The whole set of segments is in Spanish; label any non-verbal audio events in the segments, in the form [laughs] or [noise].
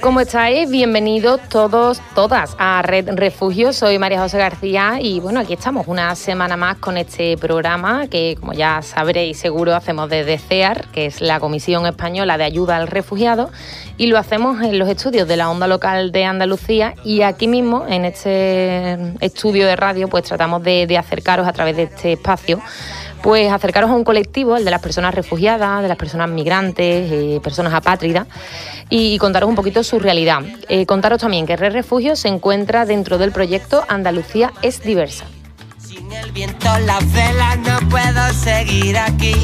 ¿Cómo estáis? Bienvenidos todos, todas a Red Refugio. Soy María José García y bueno, aquí estamos una semana más con este programa que, como ya sabréis, seguro hacemos desde CEAR, que es la Comisión Española de Ayuda al Refugiado, y lo hacemos en los estudios de la Onda Local de Andalucía y aquí mismo, en este estudio de radio, pues tratamos de acercaros a través de este espacio pues acercaros a un colectivo, el de las personas refugiadas, de las personas migrantes, eh, personas apátridas, y, contaros un poquito su realidad. Eh, contaros también que Red Refugio se encuentra dentro del proyecto Andalucía es diversa. Sin el viento, la vela, no puedo seguir aquí.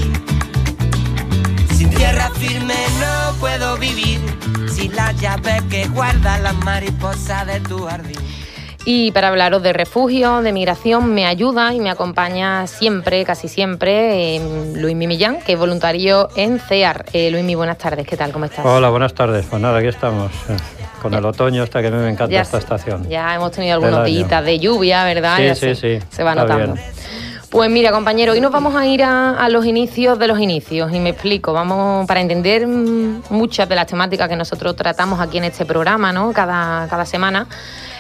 Sin tierra firme no puedo vivir. Sin la llave que guarda la mariposa de tu jardín. Y para hablaros de refugio, de migración, me ayuda y me acompaña siempre, casi siempre, eh, Luis Mimillán, que es voluntario en CEAR. Eh, Luis, buenas tardes, ¿qué tal? ¿Cómo estás? Hola, buenas tardes. Pues nada, aquí estamos. Eh, con el otoño, hasta que a mí me encanta esta estación. Ya hemos tenido algunos días de lluvia, ¿verdad? Sí, sí, sí. Se va notando. Pues mira, compañero, hoy nos vamos a ir a, a, los inicios de los inicios y me explico. Vamos para entender mm, muchas de las temáticas que nosotros tratamos aquí en este programa, ¿no? Cada, cada semana.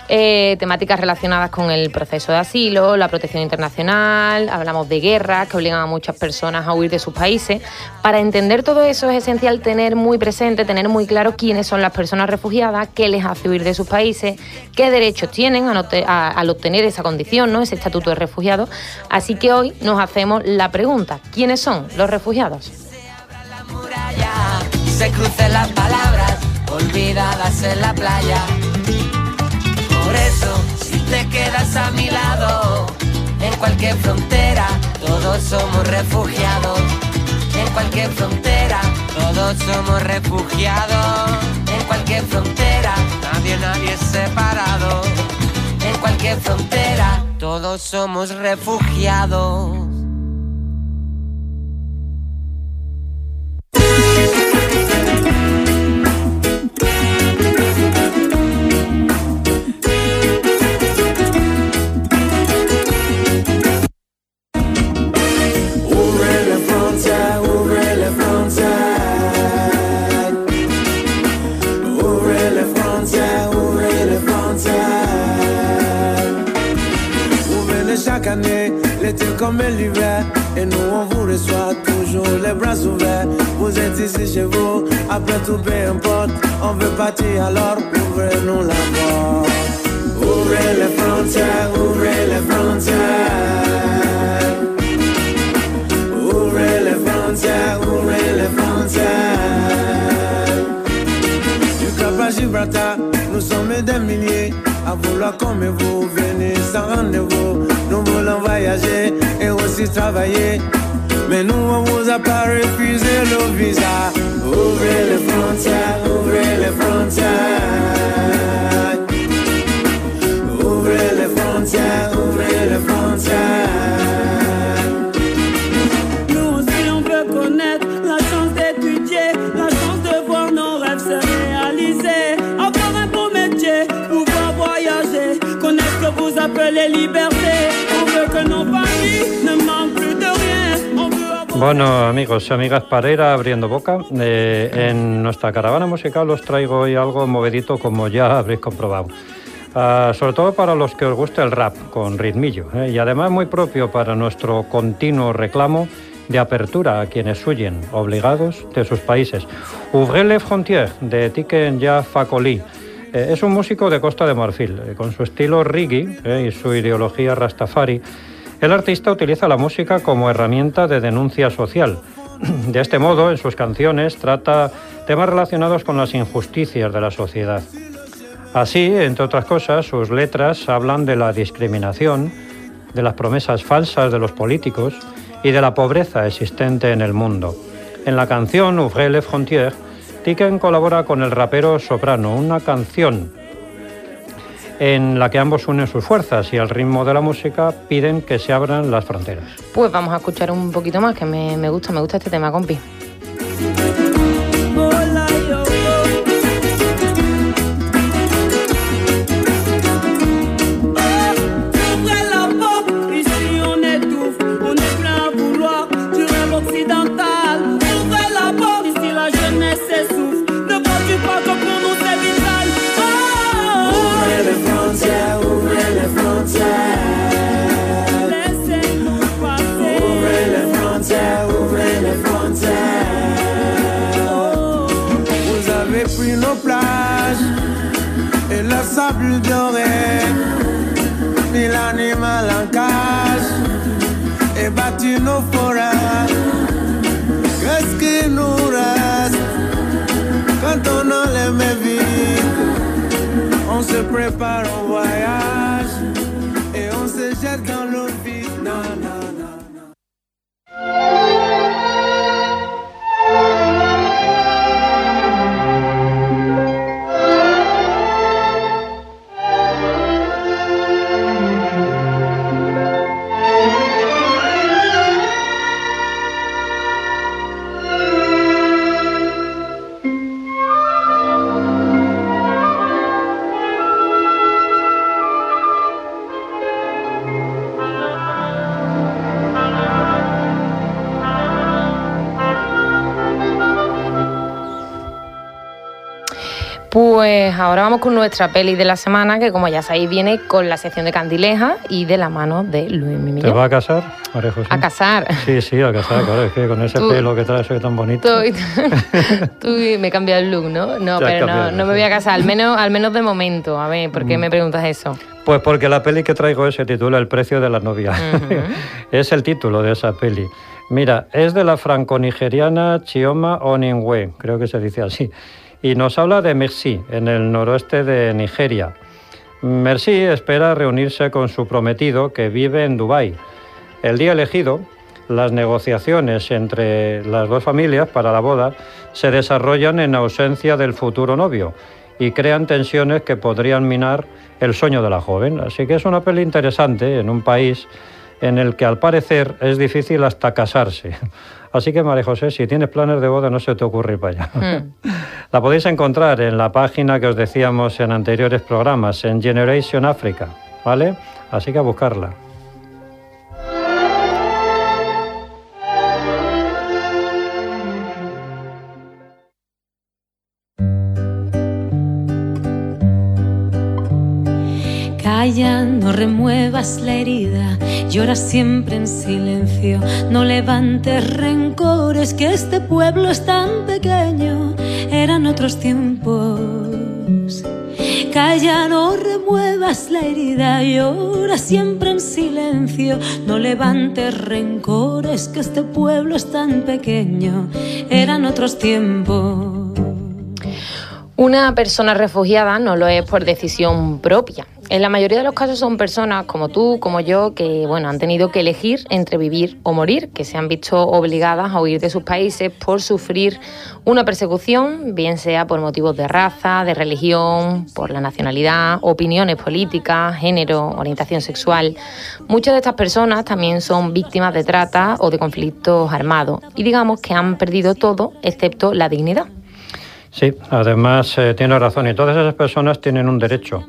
Eh, temáticas relacionadas con el proceso de asilo, la protección internacional, hablamos de guerras que obligan a muchas personas a huir de sus países. Para entender todo eso es esencial tener muy presente, tener muy claro quiénes son las personas refugiadas, qué les hace huir de sus países, qué derechos tienen al obtener esa condición, ¿no? ese estatuto de refugiado. Así que hoy nos hacemos la pregunta, ¿quiénes son los refugiados? Se crucen las palabras olvidadas en la playa te quedas a mi lado, en cualquier frontera, todos somos refugiados. En cualquier frontera, todos somos refugiados. En cualquier frontera, nadie, nadie es separado. En cualquier frontera, todos somos refugiados. Comme l'hiver. Et nous, on vous reçoit toujours les bras ouverts. Vous êtes ici chez vous, après tout, peu importe. On veut partir alors, ouvrez-nous la porte. Ouvrez les frontières, ouvrez les frontières. Ouvrez les frontières, ouvrez les frontières. Du Cap à Gibraltar, nous sommes des milliers à vouloir comme vous, venez sans rendez-vous. Nous voulons voyager et aussi travailler. Mais nous, on vous a pas refusé le visa. Ouvrez les frontières, ouvrez les frontières. Ouvrez les frontières, ouvrez les frontières. Bueno, amigos y amigas, para ir abriendo boca, eh, en nuestra caravana musical os traigo hoy algo movedito, como ya habréis comprobado. Ah, sobre todo para los que os guste el rap con ritmillo, eh, y además muy propio para nuestro continuo reclamo de apertura a quienes huyen, obligados, de sus países. Ouvrez les frontières, de Tiken Ya Fakoli. Eh, es un músico de Costa de Marfil, con su estilo reggae y su ideología rastafari el artista utiliza la música como herramienta de denuncia social, [clears throat] De este modo, en sus canciones trata temas relacionados con las injusticias de la sociedad. Así, entre otras cosas, sus letras hablan de la discriminación, de las promesas falsas de los políticos y de la pobreza existente en el mundo. En la canción Ouvrez les frontières, Tiken colabora con el rapero Soprano, una canción en la que ambos unen sus fuerzas y al ritmo de la música piden que se abran las fronteras. Pues vamos a escuchar un poquito más, que me, me gusta, me gusta este tema, compi. Sable doré, ni l'animal en cage, et battu nos forêts. Qu'est-ce qui nous reste? Quand on enlève vie? On se prépare au voyage Pues ahora vamos con nuestra peli de la semana, que como ya sabéis viene con la sección de Candileja y de la mano de Luis Mimillo. ¿Te va a casar, María José? A casar. Sí, sí, a casar, claro, es que con ese pelo que traes soy tan bonito. Tú, [laughs] me he cambiado el look, ¿no? No, pero no, no me voy a casar, al menos, al menos de momento. A ver, ¿por qué mm. me preguntas eso? Pues porque la peli que traigo se titula El precio de la novia. [laughs] es el título de esa peli. Mira, es de la franco-nigeriana Chioma Oningwe, creo que se dice así y nos habla de Merci, en el noroeste de Nigeria. Merci espera reunirse con su prometido que vive en Dubái. El día elegido, las negociaciones entre las dos familias para la boda se desarrollan en ausencia del futuro novio y crean tensiones que podrían minar el sueño de la joven. Así que es una peli interesante en un país en el que al parecer es difícil hasta casarse. Así que, María José, si tienes planes de boda, no se te ocurre ir para allá. Hmm. [laughs] La podéis encontrar en la página que os decíamos en anteriores programas, en Generation Africa, ¿vale? Así que a buscarla. Calla, no remuevas la herida, llora siempre en silencio, no levantes rencores, que este pueblo es tan pequeño, eran otros tiempos. Calla, no remuevas la herida, llora siempre en silencio, no levantes rencores, que este pueblo es tan pequeño, eran otros tiempos. Una persona refugiada no lo es por decisión propia. En la mayoría de los casos son personas como tú, como yo, que bueno, han tenido que elegir entre vivir o morir, que se han visto obligadas a huir de sus países por sufrir una persecución, bien sea por motivos de raza, de religión, por la nacionalidad, opiniones políticas, género, orientación sexual. Muchas de estas personas también son víctimas de trata o de conflictos armados y digamos que han perdido todo excepto la dignidad. Sí, además eh, tiene razón y todas esas personas tienen un derecho,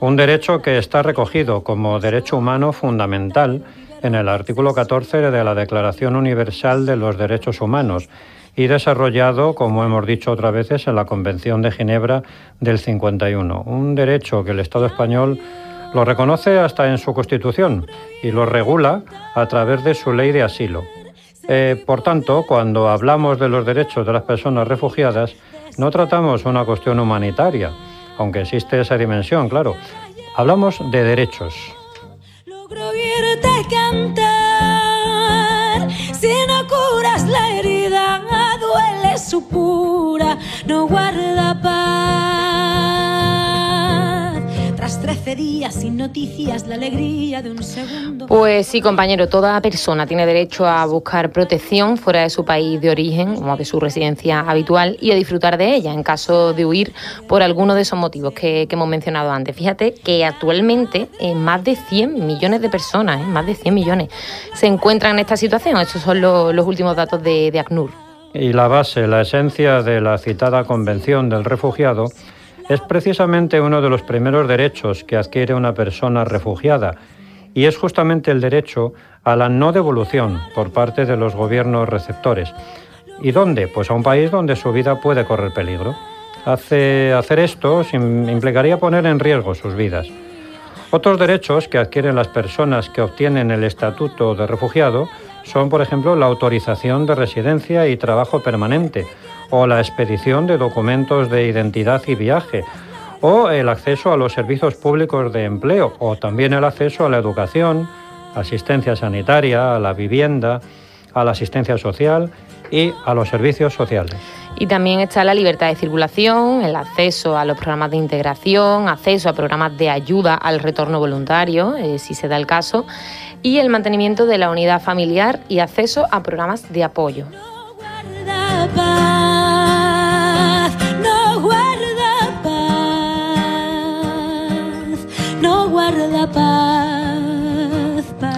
un derecho que está recogido como derecho humano fundamental en el artículo 14 de la Declaración Universal de los Derechos Humanos y desarrollado, como hemos dicho otras veces, en la Convención de Ginebra del 51. Un derecho que el Estado español lo reconoce hasta en su Constitución y lo regula a través de su ley de asilo. Eh, por tanto, cuando hablamos de los derechos de las personas refugiadas, no tratamos una cuestión humanitaria, aunque existe esa dimensión, claro. Hablamos de derechos. Logro cantar, si no curas la herida, duele su pura, no guarda paz. Tras 13 días sin noticias, la alegría de un segundo. Pues sí, compañero, toda persona tiene derecho a buscar protección fuera de su país de origen o de su residencia habitual y a disfrutar de ella en caso de huir por alguno de esos motivos que, que hemos mencionado antes. Fíjate que actualmente eh, más de 100 millones de personas, eh, más de 100 millones, se encuentran en esta situación. Estos son lo- los últimos datos de, de ACNUR. Y la base, la esencia de la citada Convención del Refugiado es precisamente uno de los primeros derechos que adquiere una persona refugiada y es justamente el derecho a la no devolución por parte de los gobiernos receptores. ¿Y dónde? Pues a un país donde su vida puede correr peligro. Hace- hacer esto implicaría poner en riesgo sus vidas. Otros derechos que adquieren las personas que obtienen el estatuto de refugiado son, por ejemplo, la autorización de residencia y trabajo permanente, o la expedición de documentos de identidad y viaje, o el acceso a los servicios públicos de empleo, o también el acceso a la educación, asistencia sanitaria, a la vivienda, a la asistencia social y a los servicios sociales. Y también está la libertad de circulación, el acceso a los programas de integración, acceso a programas de ayuda al retorno voluntario, eh, si se da el caso, y el mantenimiento de la unidad familiar y acceso a programas de apoyo. Guarda paz, paz.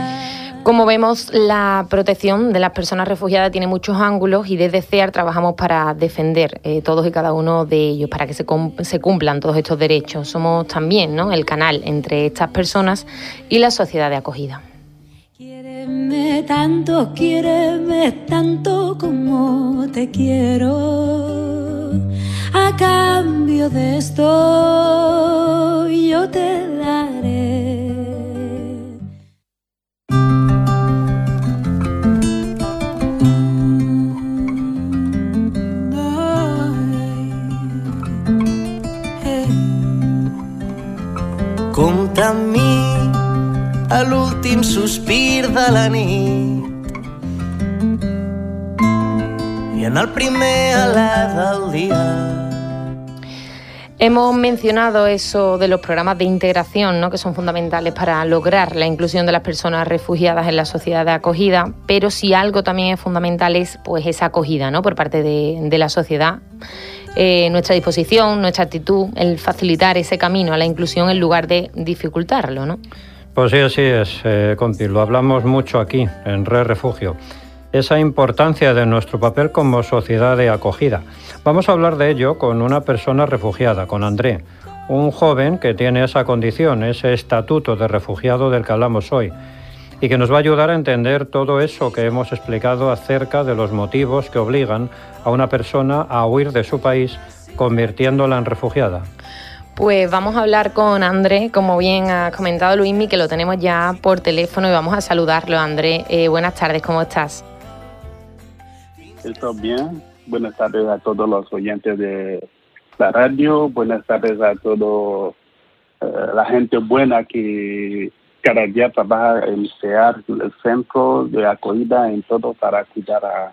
Como vemos, la protección de las personas refugiadas tiene muchos ángulos y desde CEAR trabajamos para defender eh, todos y cada uno de ellos, para que se, cum- se cumplan todos estos derechos. Somos también ¿no? el canal entre estas personas y la sociedad de acogida. Quiéreme tanto, quiéreme tanto como te quiero. A cambio de esto yo te daré. Sospir. Hemos mencionado eso de los programas de integración, ¿no? que son fundamentales para lograr la inclusión de las personas refugiadas en la sociedad de acogida, pero si algo también es fundamental es pues esa acogida ¿no? por parte de, de la sociedad. Eh, nuestra disposición, nuestra actitud, el facilitar ese camino a la inclusión en lugar de dificultarlo. ¿no? Pues sí, así es, eh, lo hablamos mucho aquí, en Red Refugio. Esa importancia de nuestro papel como sociedad de acogida. Vamos a hablar de ello con una persona refugiada, con André, un joven que tiene esa condición, ese estatuto de refugiado del que hablamos hoy, y que nos va a ayudar a entender todo eso que hemos explicado acerca de los motivos que obligan a una persona a huir de su país, convirtiéndola en refugiada. Pues vamos a hablar con André, como bien ha comentado Luismi, que lo tenemos ya por teléfono y vamos a saludarlo. André, eh, buenas tardes, ¿cómo estás? Estoy bien. Buenas tardes a todos los oyentes de la radio. Buenas tardes a toda la gente buena que cada día trabaja en CEAR, el centro de acogida, en todo para cuidar a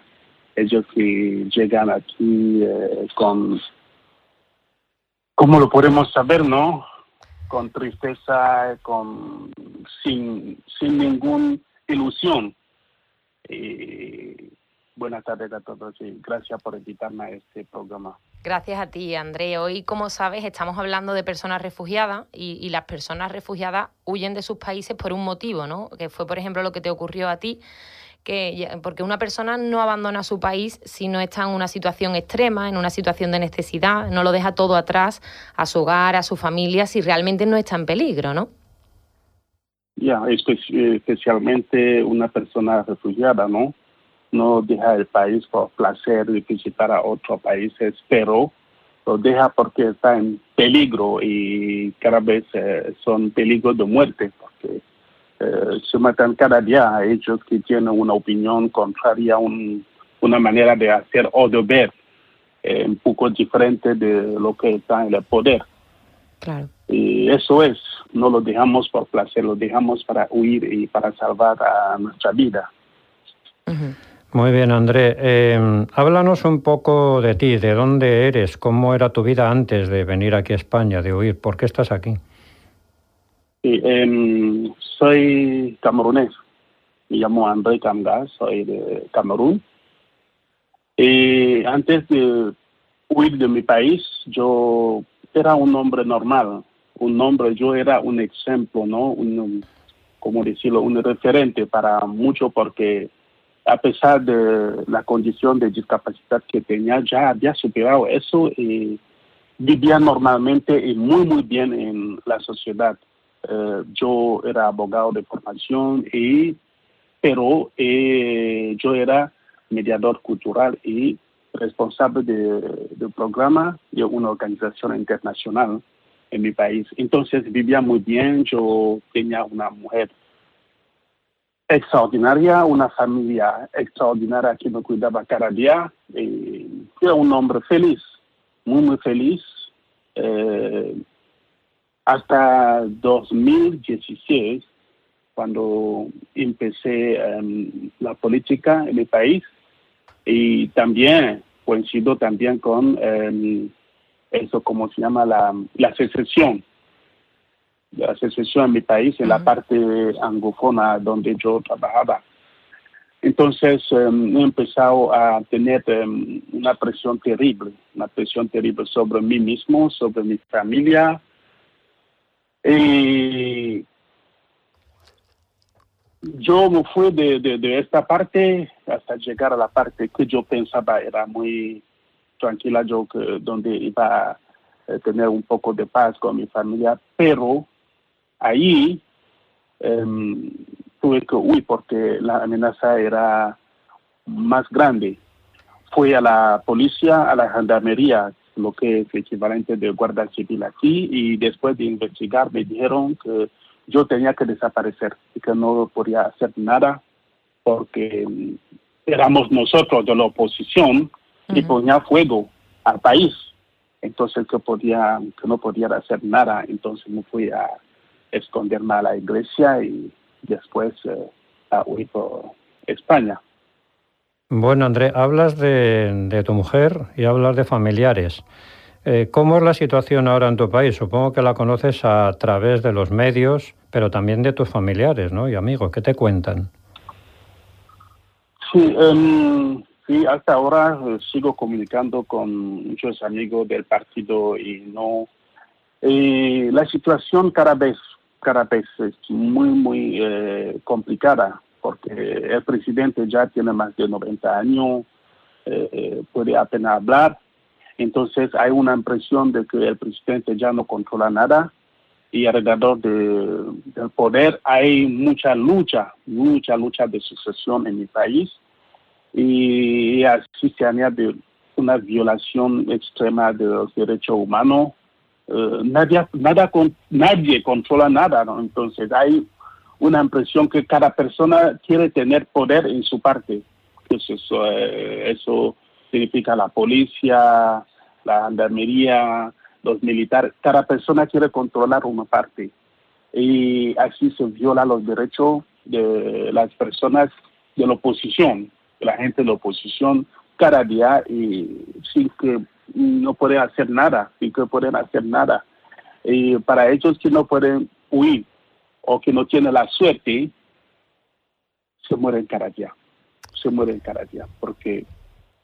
ellos que llegan aquí eh, con, ¿cómo lo podemos saber, no? Con tristeza, con sin, sin ninguna ilusión. Y buenas tardes a todos y gracias por invitarme a este programa. Gracias a ti, André. Hoy, como sabes, estamos hablando de personas refugiadas y, y, las personas refugiadas huyen de sus países por un motivo, ¿no? Que fue, por ejemplo, lo que te ocurrió a ti, que porque una persona no abandona su país si no está en una situación extrema, en una situación de necesidad, no lo deja todo atrás, a su hogar, a su familia, si realmente no está en peligro, ¿no? Ya, espe especialmente una persona refugiada, ¿no? no deja el país por placer de visitar a otros países, pero lo deja porque está en peligro y cada vez eh, son peligros de muerte, porque eh, se matan cada día a ellos que tienen una opinión contraria, un, una manera de hacer o de ver eh, un poco diferente de lo que está en el poder. Claro. Y eso es, no lo dejamos por placer, lo dejamos para huir y para salvar a nuestra vida. Uh -huh. Muy bien, André. Eh, háblanos un poco de ti, de dónde eres, cómo era tu vida antes de venir aquí a España, de huir, ¿por qué estás aquí? Sí, em, soy camerunés, me llamo André Kamga, soy de Camerún. Y antes de huir de mi país, yo era un hombre normal, un hombre, yo era un ejemplo, ¿no? Un, como decirlo, un referente para mucho porque a pesar de la condición de discapacidad que tenía, ya había superado eso y vivía normalmente y muy, muy bien en la sociedad. Eh, yo era abogado de formación, y, pero eh, yo era mediador cultural y responsable del de programa de una organización internacional en mi país. Entonces vivía muy bien, yo tenía una mujer extraordinaria, una familia extraordinaria que me cuidaba cada día. Y era un hombre feliz, muy, muy feliz. Eh, hasta 2016, cuando empecé em, la política en mi país, y también coincido también con em, eso, como se llama la, la secesión la secesión en mi país, en la parte angofona donde yo trabajaba. Entonces em, he empezado a tener una presión terrible, una presión terrible sobre mí mismo, sobre mi familia. Y yo me fui de, de, esta parte hasta llegar a la parte que yo pensaba era muy tranquila, yo que, donde iba a tener un poco de paz con mi familia, pero ahí em, tuve que huir porque la amenaza era más grande. Fui a la policía, a la gendarmería, lo que es equivalente de guardia civil aquí, y después de investigar me dijeron que yo tenía que desaparecer y que no podía hacer nada porque éramos nosotros de la oposición y ponía fuego al país. Entonces que podía, que no podía hacer nada, entonces me fui a esconderme a la iglesia y después eh, a huir por España. Bueno, André, hablas de, tu mujer y hablas de familiares. Eh, ¿Cómo es la situación ahora en tu país? Supongo que la conoces a través de los medios, pero también de tus familiares ¿no? y amigos. ¿Qué te cuentan? Sí, em, sí hasta ahora eh, sigo comunicando con muchos amigos del partido y no. la situación cada vez es muy, muy eh, complicada, porque el presidente ya tiene más de 90 años, eh, eh, puede apenas hablar, entonces hay una impresión de que el presidente ya no controla nada y alrededor de, del poder hay mucha lucha, mucha lucha de sucesión en mi país. Y así se añade una violación extrema de los derechos humanos. Eh, nadie, nada nadie controla nada. Entonces hay una impresión que cada persona quiere tener poder en su parte. Eso, eso, eh, eso significa la policía, la gendarmería, los militares. Cada persona quiere controlar una parte. Y así se viola los derechos de las personas de la oposición, de la gente de la oposición, cada día y sin que no pueden hacer nada, y que pueden hacer nada. Y para ellos que no pueden huir o que no tienen la suerte, se mueren cada día, se mueren cada día, porque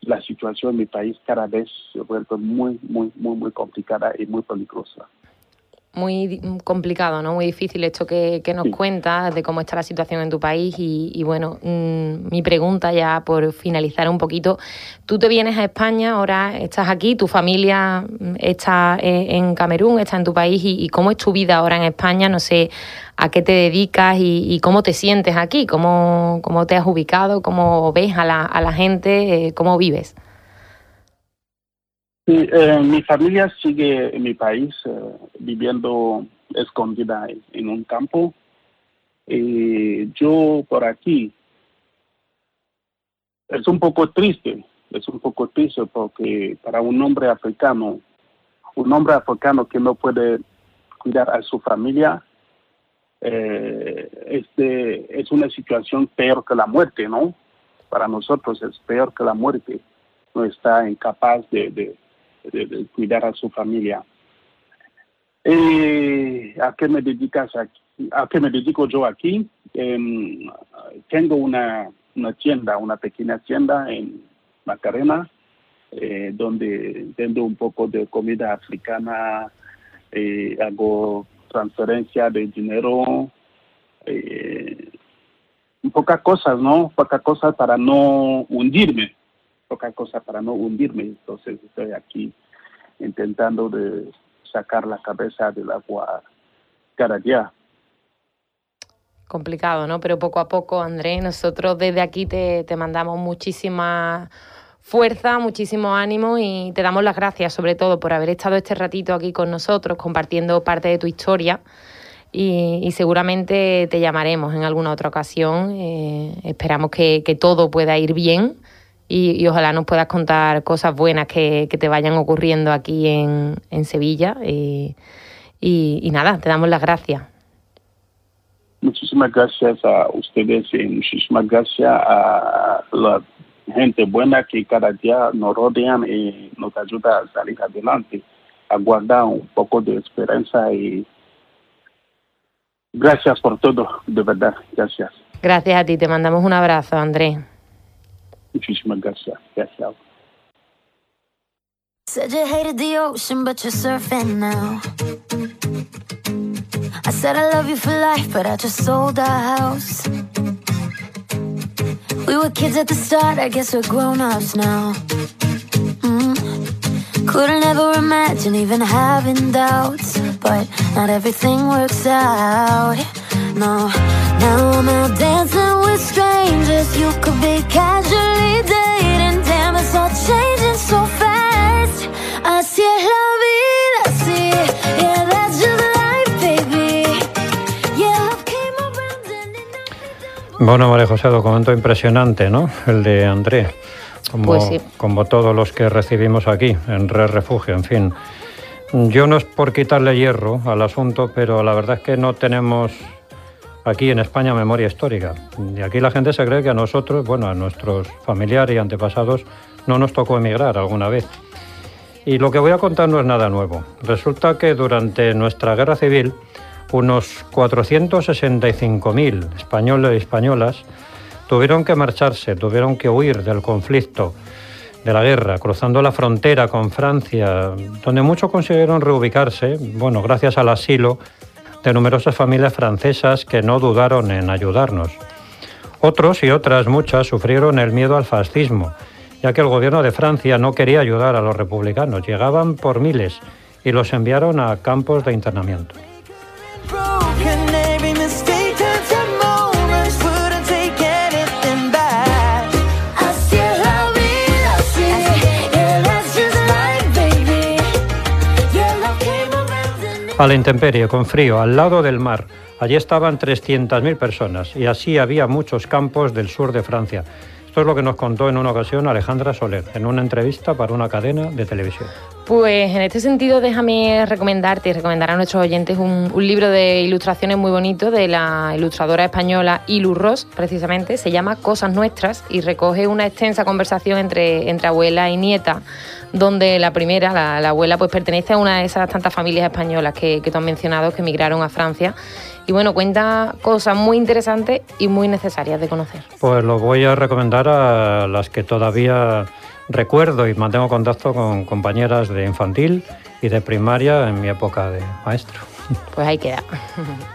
la situación en mi país cada vez se vuelve muy, muy, muy, muy complicada y muy peligrosa muy complicado, ¿no? Muy difícil esto que, nos cuentas de cómo está la situación en tu país y, bueno, mm, mi pregunta ya por finalizar un poquito, tú te vienes a España, ahora estás aquí, tu familia mm, está eh, en Camerún, está en tu país y, cómo es tu vida ahora en España, no sé a qué te dedicas y, cómo te sientes aquí, cómo, cómo te has ubicado, cómo ves a la, a la gente, eh, cómo vives. Sí, eh, mi familia sigue en mi país, eh, viviendo escondida en, un campo. Y yo por aquí es un poco triste, es un poco triste porque para un hombre africano, un hombre africano que no puede cuidar a su familia, eh, este, es una situación peor que la muerte, ¿no? para nosotros es peor que la muerte. No está incapaz de, de, de, cuidar a su familia. Eh, ¿A qué me dedicas aquí? ¿A qué me dedico yo aquí? Em, tengo una, tienda, una pequeña tienda en Macarena, eh, donde vendo un poco de comida africana, eh, hago transferencia de dinero, eh, pocas cosas, ¿no? Pocas cosas para no hundirme, pocas cosas para no hundirme. Entonces estoy aquí intentando de sacar la cabeza del agua cada día. Complicado, ¿no? Pero poco a poco, Andrés, nosotros desde aquí te, te mandamos muchísima fuerza, muchísimo ánimo y te damos las gracias sobre todo por haber estado este ratito aquí con nosotros compartiendo parte de tu historia y, seguramente te llamaremos en alguna otra ocasión. Eh, esperamos que, todo pueda ir bien y, ojalá nos puedas contar cosas buenas que, te vayan ocurriendo aquí en, Sevilla. Y, y, nada, te damos las gracias. Muchísimas gracias a ustedes y muchísimas gracias a la gente buena que cada día nos rodean y nos ayuda a salir adelante, a guardar un poco de esperanza y gracias por todo, de verdad, gracias. Gracias a ti, te mandamos un abrazo, Andrés. Muchísimas gracias, gracias. Said you hated the ocean, but you're surfing now. I said I love you for life, but I just sold our house. We were kids at the start, I guess we're grown ups now. Mm. Couldn't ever imagine even having doubts, but not everything works out. No, now I'm out dancing with strangers. You could be casually dating, damn, it's all changing so fast. I see love. Bueno, María José, documento impresionante, ¿no? El de André, como, pues como todos los que recibimos aquí, en Re Refugio, en fin. Yo no es por quitarle hierro al asunto, pero la verdad es que no tenemos aquí en España memoria histórica. Y aquí la gente se cree que a nosotros, bueno, a nuestros familiares y antepasados, no nos tocó emigrar alguna vez. Y lo que voy a contar no es nada nuevo. Resulta que durante nuestra guerra civil, unos 465.000 españoles y españolas tuvieron que marcharse, tuvieron que huir del conflicto, de la guerra, cruzando la frontera con Francia, donde muchos consiguieron reubicarse, bueno, gracias al asilo de numerosas familias francesas que no dudaron en ayudarnos. Otros y otras muchas sufrieron el miedo al fascismo, ya que el gobierno de Francia no quería ayudar a los republicanos, llegaban por miles y los enviaron a campos de internamiento. A la intemperie, con frío, al lado del mar. Allí estaban 300.000 personas y así había muchos campos del sur de Francia. Esto es lo que nos contó en una ocasión Alejandra Soler, en una entrevista para una cadena de televisión. Pues en este sentido déjame recomendarte y recomendar a nuestros oyentes un, libro de ilustraciones muy bonito de la ilustradora española Ilu Ross, precisamente, se llama Cosas Nuestras y recoge una extensa conversación entre, entre abuela y nieta, donde la primera, la, abuela, pues pertenece a una de esas tantas familias españolas que, que tú has mencionado que emigraron a Francia y bueno, cuenta cosas muy interesantes y muy necesarias de conocer. Pues lo voy a recomendar a las que todavía recuerdo y mantengo contacto con compañeras de infantil y de primaria en mi época de maestro. Pues ahí queda. [laughs]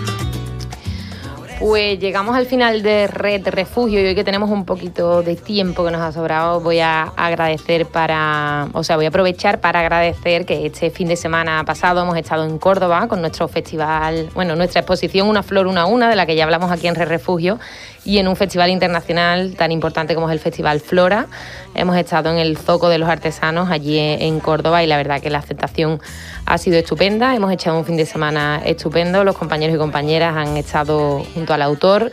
Pues llegamos al final de Red Refugio y hoy que tenemos un poquito de tiempo que nos ha sobrado, voy a agradecer para, o sea, voy a aprovechar para agradecer que este fin de semana pasado hemos estado en Córdoba con nuestro festival, bueno, nuestra exposición Una Flor, Una Una, de la que ya hablamos aquí en Red Refugio, y en un festival internacional tan importante como es el Festival Flora. Hemos estado en el Zoco de los Artesanos allí en Córdoba y la verdad que la aceptación ha sido estupenda. Hemos echado un fin de semana estupendo. Los compañeros y compañeras han estado junto al autor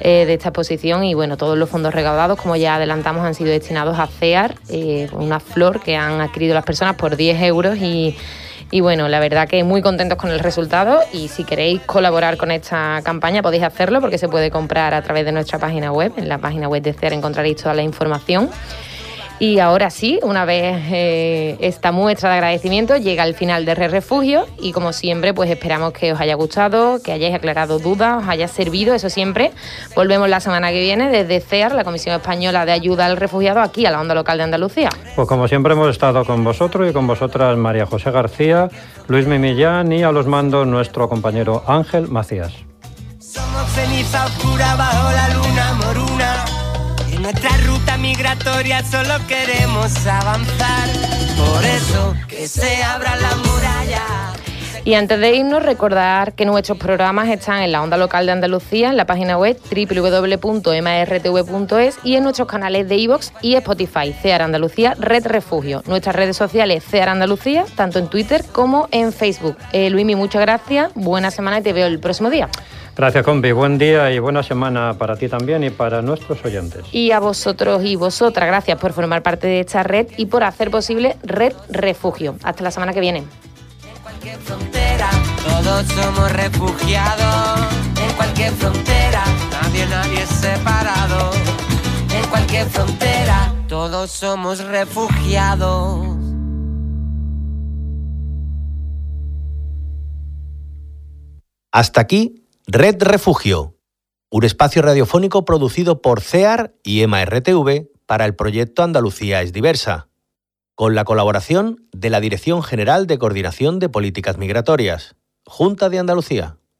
eh, de esta exposición y bueno, todos los fondos recaudados, como ya adelantamos, han sido destinados a CEAR, eh, una flor que han adquirido las personas por 10 euros y y bueno, la verdad que muy contentos con el resultado y si queréis colaborar con esta campaña podéis hacerlo porque se puede comprar a través de nuestra página web. En la página web de CEAR encontraréis toda la información. Y ahora sí, una vez eh, esta muestra de agradecimiento llega al final de Re Refugio y como siempre pues esperamos que os haya gustado, que hayáis aclarado dudas, os haya servido, eso siempre. Volvemos la semana que viene desde CEAR, la Comisión Española de Ayuda al Refugiado, aquí a la onda local de Andalucía. Pues como siempre hemos estado con vosotros y con vosotras María José García, Luis Mimillán y a los mandos nuestro compañero Ángel Macías. Somos ceniza oscura bajo la luna moruna. Nuestra ruta migratoria solo queremos avanzar. Por eso que se abra la muralla. Y antes de irnos, recordar que nuestros programas están en la onda local de Andalucía, en la página web www.mrtv.es y en nuestros canales de iVoox y Spotify, CEAR Andalucía, Red Refugio. Nuestras redes sociales, CEAR Andalucía, tanto en Twitter como en Facebook. Eh, Luismi, muchas gracias, buena semana y te veo el próximo día. Gracias, compi. Buen día y buena semana para ti también y para nuestros oyentes. Y a vosotros y vosotras, gracias por formar parte de esta red y por hacer posible Red Refugio. Hasta la semana que viene. En cualquier frontera, todos somos refugiados. En cualquier frontera, nadie, nadie es separado. En cualquier frontera, todos somos refugiados. Hasta aquí, Red Refugio, un espacio radiofónico producido por CEAR y EMA-RTV para el proyecto Andalucía es diversa, con la colaboración de la Dirección General de Coordinación de Políticas Migratorias, Junta de Andalucía.